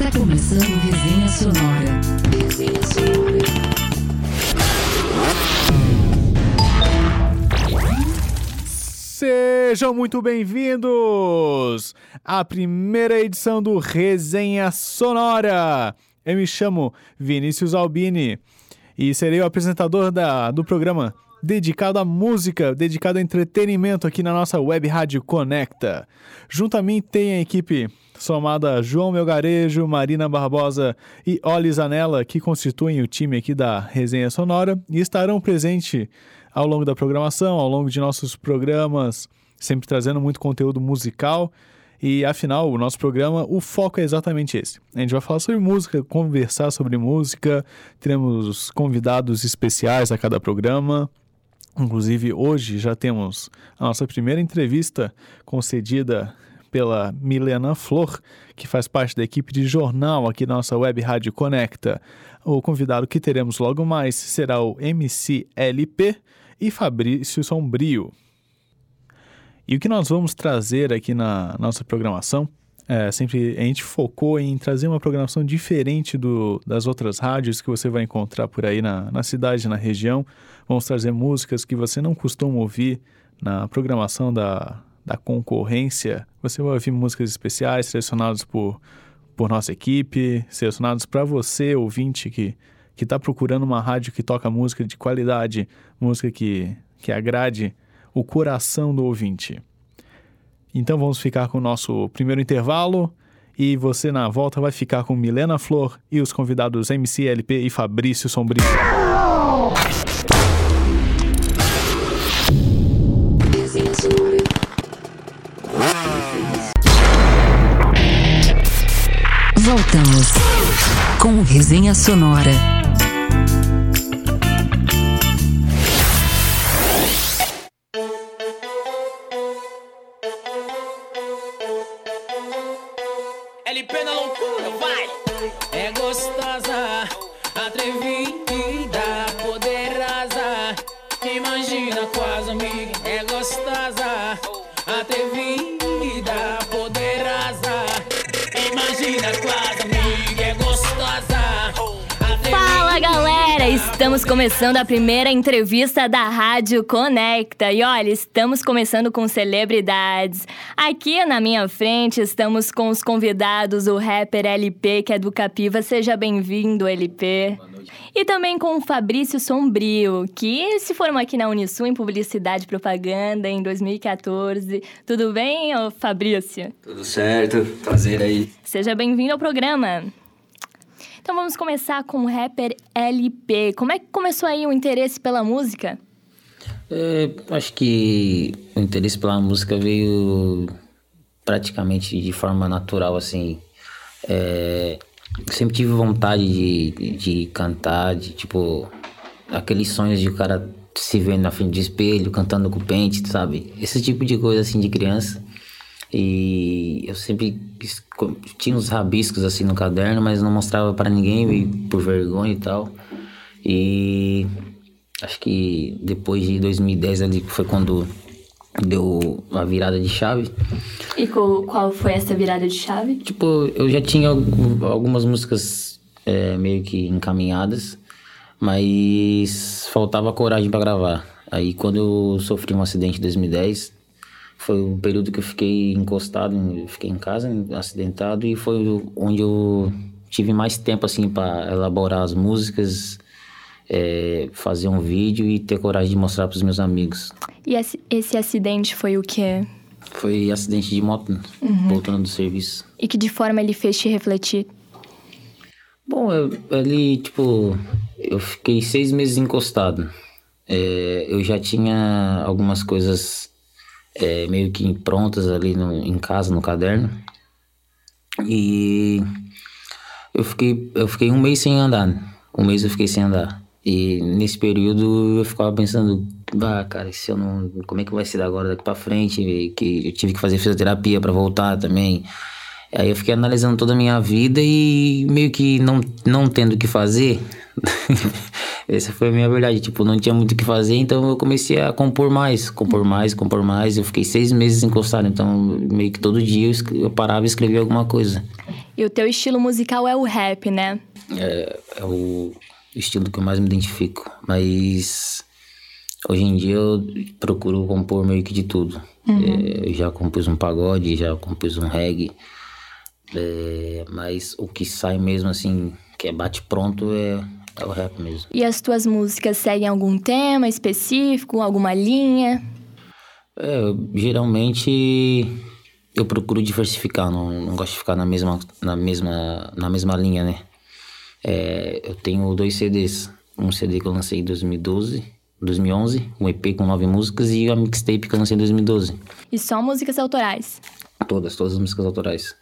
Está começando Resenha Sonora. Resenha Sonora. Sejam muito bem-vindos à primeira edição do Resenha Sonora. Eu me chamo Vinícius Albini e serei o apresentador da, do programa dedicado à música, dedicado ao entretenimento aqui na nossa web rádio Conecta. Junto a mim tem a equipe somada João Melgarejo, Marina Barbosa e Oli Zanella, que constituem o time aqui da Resenha Sonora e estarão presentes ao longo da programação, ao longo de nossos programas, sempre trazendo muito conteúdo musical. E afinal, o nosso programa, o foco é exatamente esse. A gente vai falar sobre música, conversar sobre música, teremos convidados especiais a cada programa. Inclusive, hoje já temos a nossa primeira entrevista concedida pela Milena Flor, que faz parte da equipe de jornal aqui da nossa web Rádio Conecta. O convidado que teremos logo mais será o MCLP e Fabrício Sombrio. E o que nós vamos trazer aqui na nossa programação é, sempre a gente focou em trazer uma programação diferente do, das outras rádios que você vai encontrar por aí na, na cidade, na região. Vamos trazer músicas que você não costuma ouvir na programação da, da concorrência. Você vai ouvir músicas especiais selecionadas por, por nossa equipe, selecionadas para você, ouvinte, que que está procurando uma rádio que toca música de qualidade, música que, que agrade o coração do ouvinte. Então vamos ficar com o nosso primeiro intervalo e você na volta vai ficar com Milena Flor e os convidados MCLP e Fabrício Sombrio. Com Resenha Sonora. Estamos começando a primeira entrevista da Rádio Conecta e olha, estamos começando com celebridades. Aqui na minha frente estamos com os convidados, o rapper LP, que é do Capiva, seja bem-vindo LP. E também com o Fabrício Sombrio, que se formou aqui na Unisul em Publicidade e Propaganda em 2014. Tudo bem, ô Fabrício? Tudo certo, prazer aí. Seja bem-vindo ao programa. Então vamos começar com o rapper LP. Como é que começou aí o interesse pela música? É, acho que o interesse pela música veio praticamente de forma natural, assim. É, sempre tive vontade de, de cantar, de tipo, aqueles sonhos de o cara se vendo na frente do espelho, cantando com pente, sabe? Esse tipo de coisa assim de criança. E eu sempre tinha uns rabiscos assim no caderno, mas não mostrava pra ninguém por vergonha e tal. E acho que depois de 2010 ali foi quando deu a virada de chave. E qual foi essa virada de chave? Tipo, eu já tinha algu- algumas músicas é, meio que encaminhadas, mas faltava coragem pra gravar. Aí quando eu sofri um acidente em 2010, foi o período que eu fiquei encostado, fiquei em casa, acidentado, e foi onde eu tive mais tempo assim para elaborar as músicas, é, fazer um vídeo e ter coragem de mostrar pros meus amigos. E esse, esse acidente foi o quê? Foi acidente de moto, voltando do serviço. E que de forma ele fez te refletir? Bom, eu, ali, tipo, eu fiquei seis meses encostado. É, eu já tinha algumas coisas é, meio que prontas ali no- em casa, no caderno. E eu fiquei, eu fiquei um mês sem andar. Um mês eu fiquei sem andar. E nesse período eu ficava pensando, ah, cara, se eu não. Como é que vai ser agora daqui pra frente? Que eu tive que fazer fisioterapia pra voltar também. Aí eu fiquei analisando toda a minha vida e meio que não, não tendo o que fazer. Essa foi a minha verdade. Tipo, não tinha muito o que fazer, então eu comecei a compor mais, compor mais, compor mais. Eu fiquei seis meses encostado, então meio que todo dia eu, parava e escrevia alguma coisa. E o teu estilo musical é o rap, né? É, é o estilo que eu mais me identifico. Mas hoje em dia eu procuro compor meio que de tudo. É, eu já compus um pagode, já compus um reggae. É, mas o que sai mesmo assim, que é bate pronto, é, é o rap mesmo. E as tuas músicas seguem algum tema específico, alguma linha? É, geralmente eu procuro diversificar, não, não gosto de ficar na mesma, na mesma, na mesma linha, né? É, eu tenho dois CDs, um CD que eu lancei em 2012, 2011, um EP com nove músicas e a mixtape que eu lancei em 2012. E só músicas autorais. Todas, todas as músicas autorais.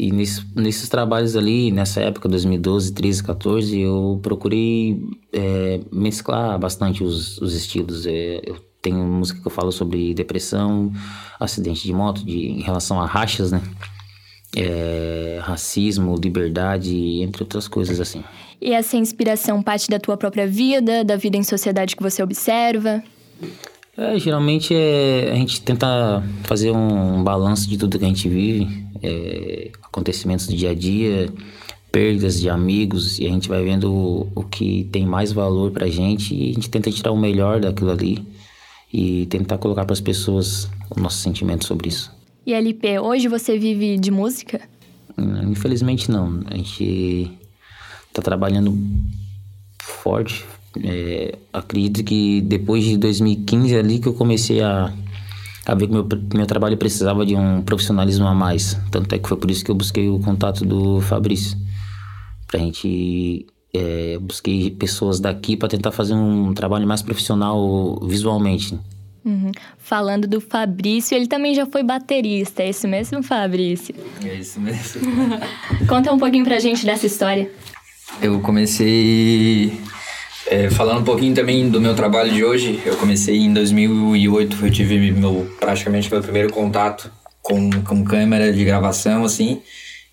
E nesse, nesses trabalhos ali, nessa época, 2012, 13, 14, eu procurei é, mesclar bastante os, os estilos. É, eu tenho música que eu falo sobre depressão, acidente de moto, de, em relação a rachas, né? É, racismo, liberdade, entre outras coisas assim. E essa inspiração parte da tua própria vida, da vida em sociedade que você observa? É, geralmente é, a gente tenta fazer um balanço de tudo que a gente vive, é, acontecimentos do dia a dia, perdas de amigos, e a gente vai vendo o, o que tem mais valor pra gente e a gente tenta tirar o melhor daquilo ali e tentar colocar para as pessoas o nosso sentimento sobre isso. E LP, hoje você vive de música? Hum, Infelizmente não, a gente tá trabalhando forte. É, acredito que depois de 2015 ali que eu comecei a, a ver que meu, meu trabalho precisava de um profissionalismo a mais. Tanto é que foi por isso que eu busquei o contato do Fabrício. Pra gente. É, busquei pessoas daqui para tentar fazer um trabalho mais profissional visualmente. Uhum. Falando do Fabrício, ele também já foi baterista, é isso mesmo, Fabrício? É isso mesmo. Conta um pouquinho pra gente dessa história. Eu comecei é, falando um pouquinho também do meu trabalho de hoje. Eu comecei em 2008, eu tive meu, praticamente meu primeiro contato com, com câmera de gravação, assim.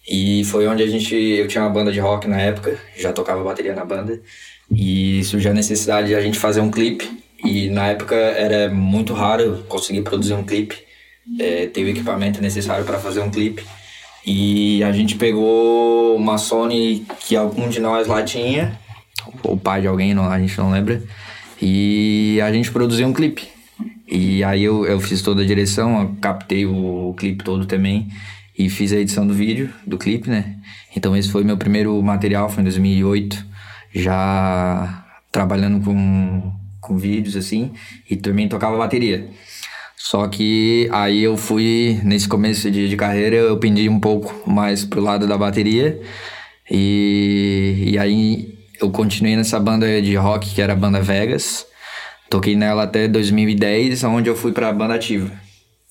E foi onde a gente. Eu tinha uma banda de rock na época, já tocava bateria na banda. E surgiu a necessidade de a gente fazer um clipe. E na época era muito raro conseguir produzir um clipe, é, ter o equipamento necessário para fazer um clipe. E a gente pegou uma Sony que algum de nós lá tinha, ou pai de alguém, não, a gente não lembra. E a gente produziu um clipe. E aí eu, eu fiz toda a direção, captei o, o clipe todo também e fiz a edição do vídeo, do clipe, né? Então esse foi meu primeiro material, foi em 2008, já trabalhando com, com vídeos assim, e também tocava bateria. Só que aí eu fui, nesse começo de, de carreira, eu pendi um pouco mais pro lado da bateria. E, e aí eu continuei nessa banda de rock, que era a banda Vegas. Toquei nela até 2010, onde eu fui pra banda ativa.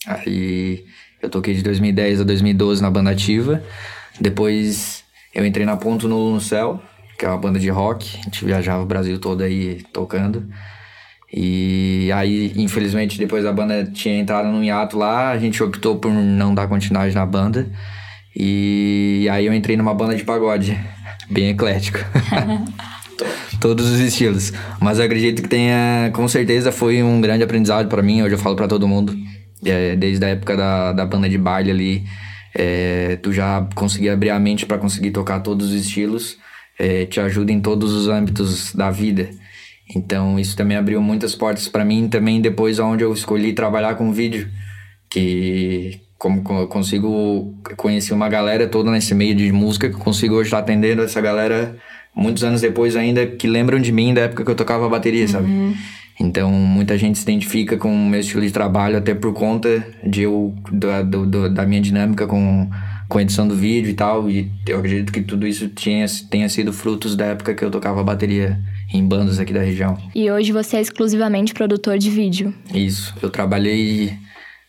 Aí eu toquei de 2010 a 2012 na banda ativa. Depois eu entrei na Ponto Nulo no Céu, que é uma banda de rock. A gente viajava o Brasil todo aí tocando. E aí, infelizmente, depois a banda tinha entrado num hiato lá, a gente optou por não dar continuidade na banda. E aí eu entrei numa banda de pagode, bem eclético. Todos os estilos. Mas eu acredito que tenha, com certeza, foi um grande aprendizado para mim. Hoje eu falo para todo mundo. É, desde a época da, da banda de baile ali, é, tu já conseguir abrir a mente para conseguir tocar todos os estilos. É, te ajuda em todos os âmbitos da vida. Então isso também abriu muitas portas para mim também depois onde eu escolhi trabalhar com vídeo, que como co- eu consigo conhecer uma galera toda nesse meio de música que eu consigo hoje estar atendendo essa galera muitos anos depois ainda que lembram de mim da época que eu tocava bateria, sabe? Então muita gente se identifica com o meu estilo de trabalho até por conta de eu da, do- da minha dinâmica com com a edição do vídeo e tal e eu acredito que tudo isso tinha, tenha sido frutos da época que eu tocava bateria em bandas aqui da região. E hoje você é exclusivamente produtor de vídeo. Isso, eu trabalhei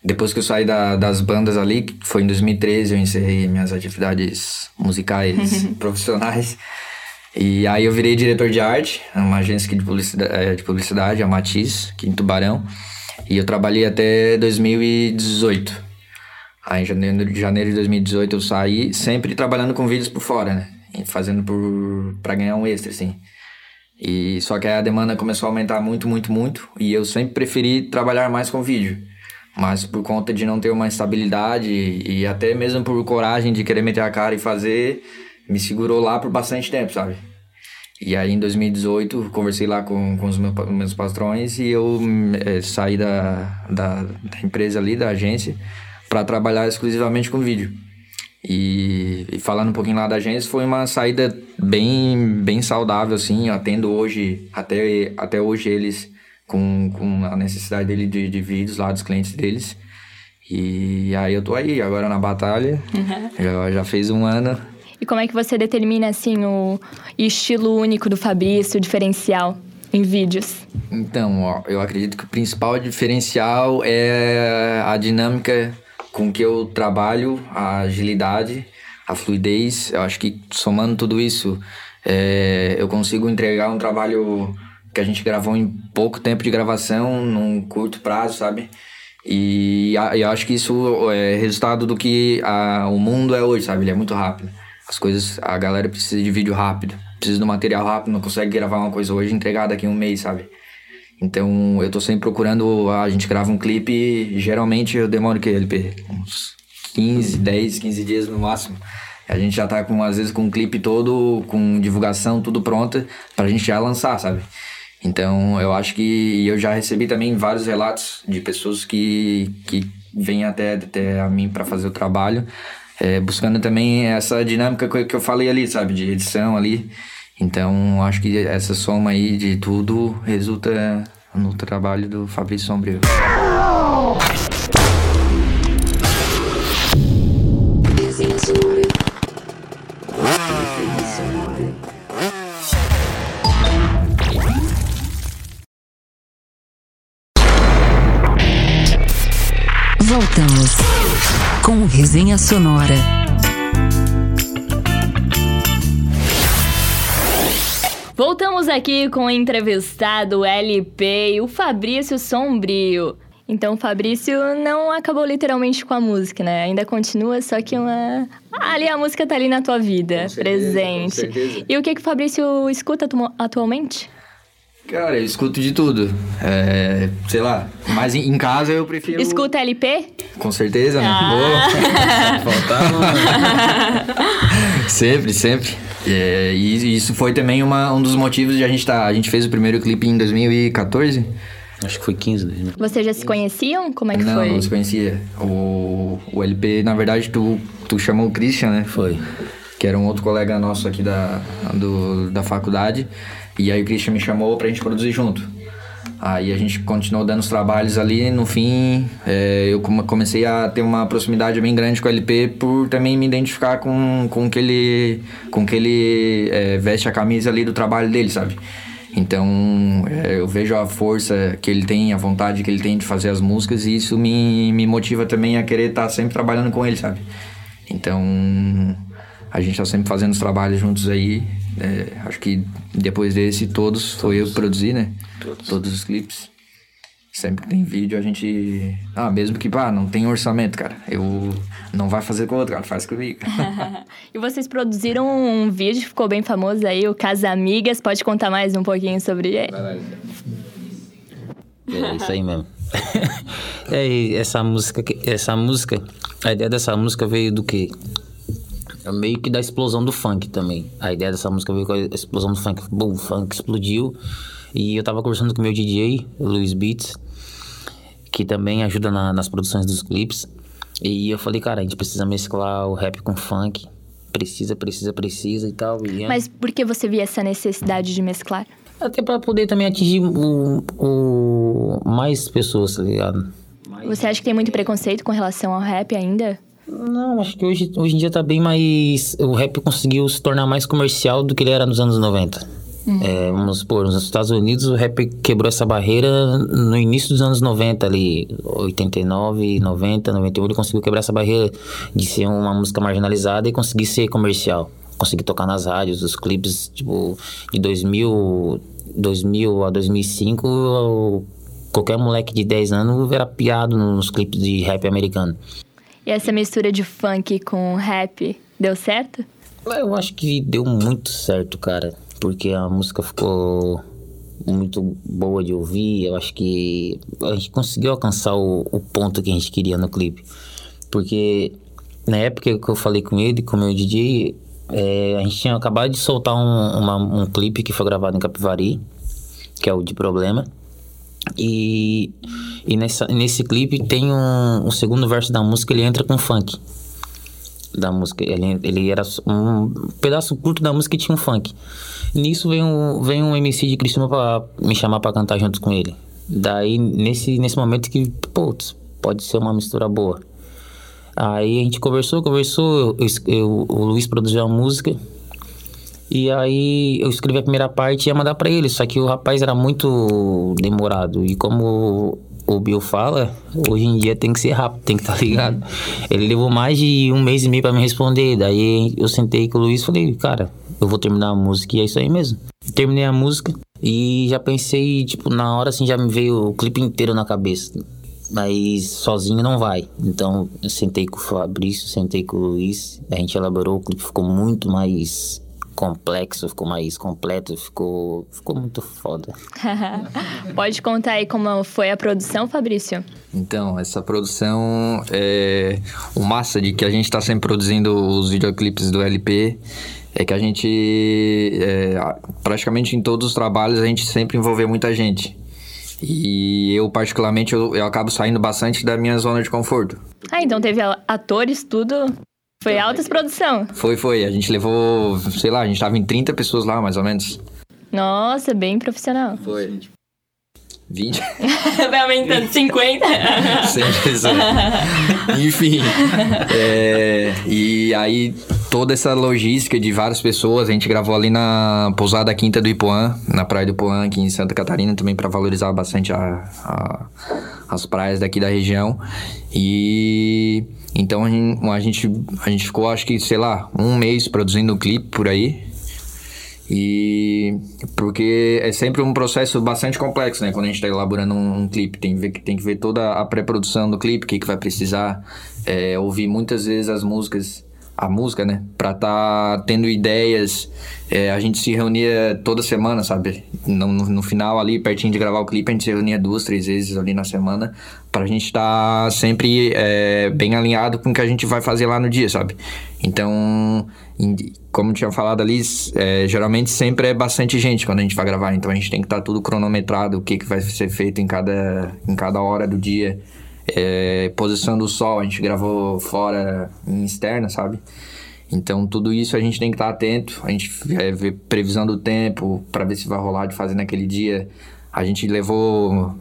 depois que eu saí da- das bandas ali, que foi em 2013, eu encerrei minhas atividades musicais profissionais. E aí eu virei diretor de arte, uma agência de publicidade, de publicidade, a Matiz, aqui em Tubarão. E eu trabalhei até 2018. Aí em janeiro, de janeiro de 2018 eu saí, sempre trabalhando com vídeos por fora, né? E fazendo por para ganhar um extra, assim. E só que aí a demanda começou a aumentar muito, muito, muito. E eu sempre preferi trabalhar mais com vídeo. Mas por conta de não ter uma estabilidade e até mesmo por coragem de querer meter a cara e fazer, me segurou lá por bastante tempo, sabe? E aí em 2018 conversei lá com, com os meus, meus patrões e eu eh, saí da, da, da empresa ali, da agência, para trabalhar exclusivamente com vídeo. E, e falando um pouquinho lá da agência, foi uma saída bem, bem saudável, assim. Eu atendo hoje, até, até hoje, eles com, com a necessidade dele de, de vídeos lá dos clientes deles. E aí eu tô aí, agora na batalha. Já, já fez um ano. E como é que você determina, assim, o estilo único do Fabrício, o diferencial em vídeos? Então, ó, eu acredito que o principal diferencial é a dinâmica com que eu trabalho, a agilidade, a fluidez. Eu acho que somando tudo isso, é, eu consigo entregar um trabalho que a gente gravou em pouco tempo de gravação, num curto prazo, sabe? E eu acho que isso é resultado do que a- o mundo é hoje, sabe? Ele é muito rápido. As coisas, a galera precisa de vídeo rápido, precisa do material rápido, não consegue gravar uma coisa hoje e entregar daqui um mês, sabe? Então eu tô sempre procurando, a gente grava um clipe, geralmente eu demoro o que, LP? Uns 15, 10, 15 dias no máximo. A gente já tá com, às vezes, com um clipe todo, com divulgação, tudo pronta, pra gente já lançar, sabe? Então eu acho que eu já recebi também vários relatos de pessoas que, que vêm até, até a mim pra fazer o trabalho, é, buscando também essa dinâmica que eu falei ali, sabe? De edição ali. Então, acho que essa soma aí de tudo resulta no trabalho do Fabrício Sombrio. Resenha Sonora. Voltamos aqui com o entrevistado LP e o Fabrício Sombrio. Então, o Fabrício não acabou literalmente com a música, né? Ainda continua, só que uma... Ah, ali a música tá ali na tua vida, Com certeza, presente. com certeza. E o que, que o Fabrício escuta atu- atualmente? Cara, eu escuto de tudo. É, sei lá, mas em, em casa eu prefiro. Escuta LP? Com certeza, né? Ah. Pô, faltava. sempre, sempre. É, e isso foi também uma, um dos motivos de a gente tá. A gente fez o primeiro clipe em 2014. Acho que foi 15, né? Vocês já se conheciam? Como é que não, foi? não se conhecia. O, o LP, na verdade, tu, tu chamou o Christian, né? Foi. que era um outro colega nosso aqui da, do, da faculdade. E aí o Christian me chamou pra gente produzir junto. Aí a gente continuou dando os trabalhos ali. No fim, é, eu come- comecei a ter uma proximidade bem grande com o LP por também me identificar com, com que ele, com que ele é, veste a camisa ali do trabalho dele, sabe? Então, é, eu vejo a força que ele tem, a vontade que ele tem de fazer as músicas e isso me, me motiva também a querer estar sempre trabalhando com ele, sabe? Então, a gente tá sempre fazendo os trabalhos juntos aí. É, acho que depois desse, todos, foi eu que produzi, né? Todos. os clipes. Sempre que tem vídeo, a gente. Ah, mesmo que, pá, não tem orçamento, cara. Eu. Não vai fazer com o outro, cara, faz comigo. E vocês produziram um vídeo que ficou bem famoso aí, o Casa Amigas. Pode contar mais um pouquinho sobre ele? É isso aí mesmo. é, essa música, essa música, a ideia dessa música veio do quê? É Meio que da explosão do funk também. A ideia dessa música veio com a explosão do funk. Bom, o funk explodiu. E eu tava conversando com o meu DJ, Luiz Beats, que também ajuda na- nas produções dos clipes. E eu falei, cara, a gente precisa mesclar o rap com funk. Precisa, precisa, precisa e tal. E é- Mas por que você via essa necessidade de mesclar? Até pra poder também atingir o, o mais pessoas, tá ligado? Você acha que tem muito preconceito com relação ao rap ainda? Não, acho que hoje, hoje em dia tá bem mais. O rap conseguiu se tornar mais comercial do que ele era nos anos 90. É, vamos supor, nos Estados Unidos o rap quebrou essa barreira no início dos anos 90 ali, 89, 90, 91, ele conseguiu quebrar essa barreira de ser uma música marginalizada e conseguir ser comercial. Conseguir tocar nas rádios, os clipes, tipo, de 2000, 2000 a 2005, o- qualquer moleque de 10 anos era piado nos clipes de rap americano. E essa mistura de funk com rap deu certo? Eu acho que deu muito certo, cara. Porque a música ficou muito boa de ouvir. Eu acho que a gente conseguiu alcançar o, o ponto que a gente queria no clipe. Porque na época que eu falei com ele, com o meu DJ, é, a gente tinha acabado de soltar um, uma- um clipe que foi gravado em Capivari, que é o de Problema. E, e nessa, nesse clipe tem um, um segundo verso da música, ele entra com funk. Da música. Ele, ele era um pedaço curto da música e tinha um funk. Nisso vem um, vem um MC de Criciúma pra me chamar pra cantar junto com ele. Daí, nesse, nesse momento que, putz, pode ser uma mistura boa. Aí a gente conversou, conversou, eu, eu- o Luiz produziu a música. E aí eu escrevi a primeira parte e ia mandar pra ele, só que o rapaz era muito demorado. E como o Bill fala, hoje em dia tem que ser rápido, tem que estar ligado. Ele levou mais de um mês e meio pra me responder. Daí eu sentei com o Luiz e falei, cara, eu vou terminar a música e é isso aí mesmo. Terminei a música e já pensei, tipo, na hora assim já me veio o clipe inteiro na cabeça. Mas sozinho não vai. Então eu sentei com o Fabrício, sentei com o Luiz, a gente elaborou, o clipe ficou muito mais complexo, ficou mais completo, ficou, ficou muito foda. Pode contar aí como foi a produção, Fabrício? Então, essa produção é o massa de que a gente está sempre produzindo os videoclipes do LP é que a gente é, praticamente em todos os trabalhos a gente sempre envolveu muita gente. E eu particularmente eu, eu acabo saindo bastante da minha zona de conforto. Ah, então teve atores, tudo. Foi altas produção. Foi, foi, a gente levou, sei lá, a gente tava em 30 pessoas lá, mais ou menos. Nossa, bem profissional. Foi. 20. Vai aumentando 50. Sempre isso. Enfim. é, e aí, toda essa logística de várias pessoas, a gente gravou ali na pousada Quinta do Ipuã, na praia do Ipuã, aqui em Santa Catarina, também para valorizar bastante a, a- as praias daqui da região. E então a gente, a gente, a gente ficou, acho que, sei lá, um mês produzindo o clipe por aí. E porque é sempre um processo bastante complexo, né? Quando a gente está elaborando um, um clipe, tem que ver, tem que ver toda a pré-produção do clipe, o que, que vai precisar, é, ouvir muitas vezes as músicas, a música, né? Pra tá tendo ideias. É, a gente se reunia toda semana, sabe? No, no, no final ali, pertinho de gravar o clipe, a gente se reunia duas, três vezes ali na semana, pra gente estar sempre é, bem alinhado com o que a gente vai fazer lá no dia, sabe? Então, como tinha falado ali, é, geralmente sempre é bastante gente quando a gente vai gravar, então a gente tem que estar tudo cronometrado, o que, que vai ser feito em cada, em cada hora do dia. É, posição do sol, a gente gravou fora em externa, sabe? Então tudo isso a gente tem que estar atento, a gente é, vê previsão do tempo para ver se vai rolar de fazer naquele dia. A gente levou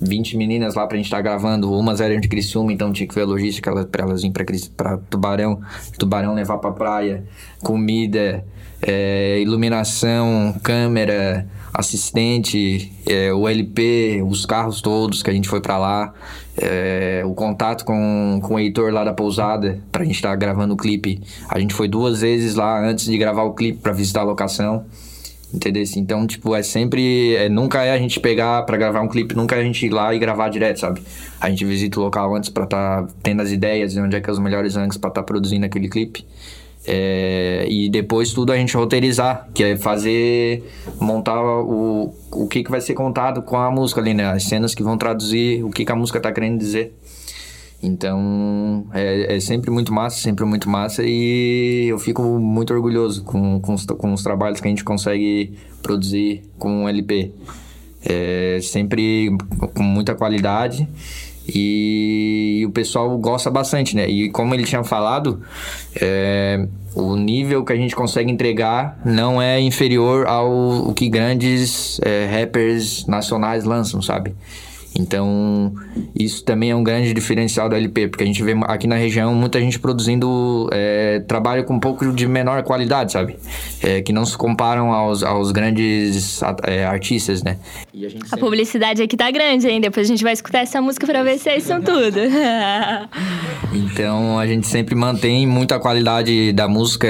20 meninas lá pra gente estar gravando, umas eram de Criciúma, então tinha que ver a logística pra elas irem pra, pra Tubarão, Tubarão levar pra praia, comida, é, iluminação, câmera, assistente, é, o LP, os carros todos que a gente foi pra lá, é, o contato com, com o Heitor lá da pousada pra gente estar gravando o clipe. A gente foi duas vezes lá antes de gravar o clipe pra visitar a locação. Entendeu? Então, tipo, é sempre. é, nunca é a gente pegar pra gravar um clipe, nunca é a gente ir lá e gravar direto, sabe? A gente visita o local antes pra tá tendo as ideias de onde é que é os melhores ângulos pra tá produzindo aquele clipe. É, e depois tudo a gente roteirizar, que é fazer, montar o, o que, que vai ser contado com a música ali, né? As cenas que vão traduzir o que, que a música tá querendo dizer. Então, é, é sempre muito massa, sempre muito massa e eu fico muito orgulhoso com, com, os, com os trabalhos que a gente consegue produzir com o LP. É, sempre com muita qualidade e o pessoal gosta bastante, né? E como ele tinha falado, é, o nível que a gente consegue entregar não é inferior ao o que grandes é, rappers nacionais lançam, sabe? Então, isso também é um grande diferencial da LP, porque a gente vê aqui na região muita gente produzindo é, trabalho com um pouco de menor qualidade, sabe? É, que não se comparam aos, aos grandes é, artistas, né? E a gente A sempre- publicidade aqui tá grande, hein? Depois a gente vai escutar essa música pra ver se é isso tudo. Então a gente sempre mantém muita qualidade da música,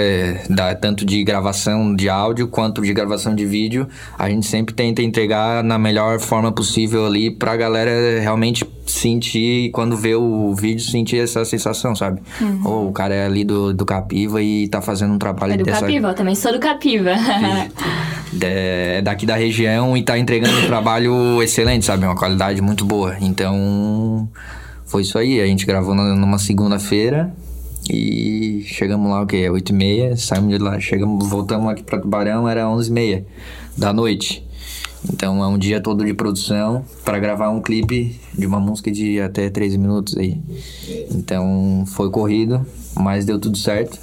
da, tanto de gravação de áudio quanto de gravação de vídeo. A gente sempre tenta entregar na melhor forma possível ali pra galera realmente sentir, quando vê o vídeo, sentir essa sensação, sabe? Ou o cara é ali do, do Capiva e tá fazendo um trabalho É do dessa. Capiva, eu também sou do Capiva. é daqui da região e tá entregando um trabalho excelente, sabe? Uma qualidade muito boa. Então, foi isso aí. A gente gravou numa segunda-feira e chegamos lá, o quê? 8 e meia, saímos de lá, chegamos, voltamos aqui pra Tubarão, era 11 e meia da noite. Então é um dia todo de produção para gravar um clipe de uma música de até 13 minutos aí. Então foi corrido, mas deu tudo certo.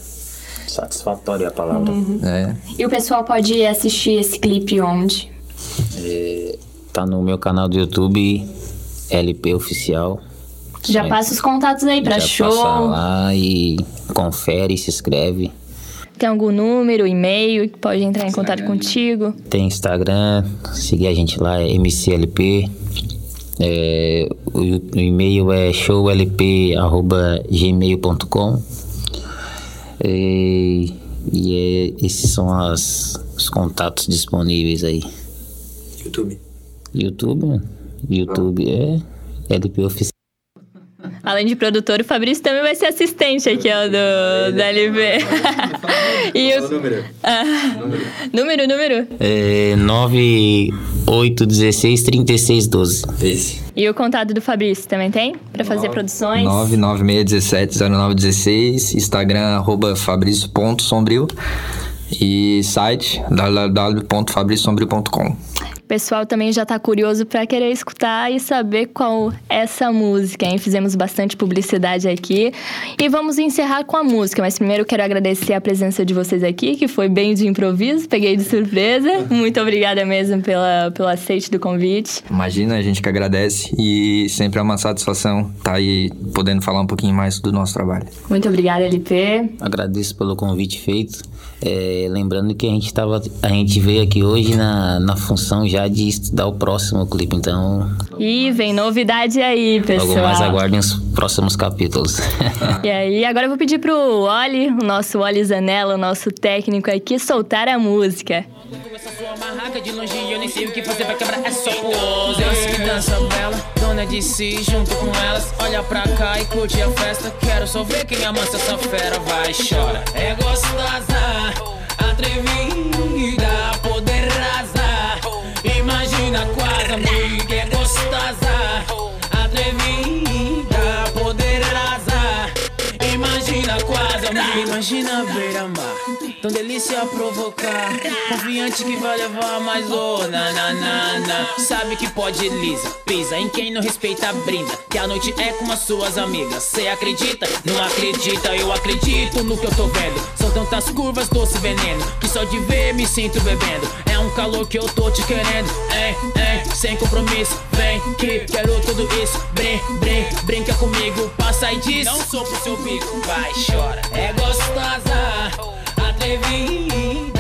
Satisfatória a palavra. né? E o pessoal pode assistir esse clipe onde? Tá no meu canal do YouTube, LP Oficial. Já passa os contatos aí pra Já show. passa lá e confere, se inscreve. Tem algum número, e-mail que pode entrar em contato contigo? Tem Instagram, seguir a gente lá, é MCLP. É, o, o e-mail é showlp.gmail.com e, e é- esses são as, os contatos disponíveis aí. YouTube. YouTube, YouTube é LP Oficial. Além de produtor, o Fabrício também vai ser assistente aqui, ó, do, do LV. e o... Ah, número, número. É 98163612. Esse. E o contato do Fabrício também tem? Pra fazer produções? 996170916, Instagram arroba fabrício.sombrio e site www.fabricsombrio.com. O pessoal também já tá curioso pra querer escutar e saber qual é essa música, hein? Fizemos bastante publicidade aqui. E vamos encerrar com a música, mas primeiro eu quero agradecer a presença de vocês aqui, que foi bem de improviso, peguei de surpresa. Muito obrigada mesmo pela, pelo aceite do convite. Imagina, a gente que agradece e sempre é uma satisfação estar aí podendo falar um pouquinho mais do nosso trabalho. Muito obrigada, LP. Agradeço pelo convite feito. É, lembrando que a gente tava, a gente veio aqui hoje na, na função já de estudar o próximo clipe, então E vem novidade aí, pessoal. logo mais aguardem os próximos capítulos. E aí, agora eu vou pedir pro Oli, o nosso Oli Zanella, o nosso técnico aqui, soltar a música. Essa de longe eu nem sei o que fazer pra quebrar é só pose Deus que dança bela, dona de si junto com elas Olha pra cá e curte a festa Quero só ver quem amansa essa fera Vai, chora É gostosa, atrevida, Imagina beira-mar Tão delícia provocar. Confiante que vai levar mais oh, na, na, na, na. Sabe que pode lisa Pisa em quem não respeita brinda. Que a noite é com as suas amigas. Cê acredita? Não acredita? Eu acredito no que eu tô vendo. São tantas curvas, doce veneno Que só de ver me sinto bebendo. É um calor que eu tô te querendo. Hein, hein, sem compromisso. Vem que quero tudo isso. Brin, brin, brinca comigo Passa e diz. Não sou pro seu bico Vai, chora. É gostosa atrevida,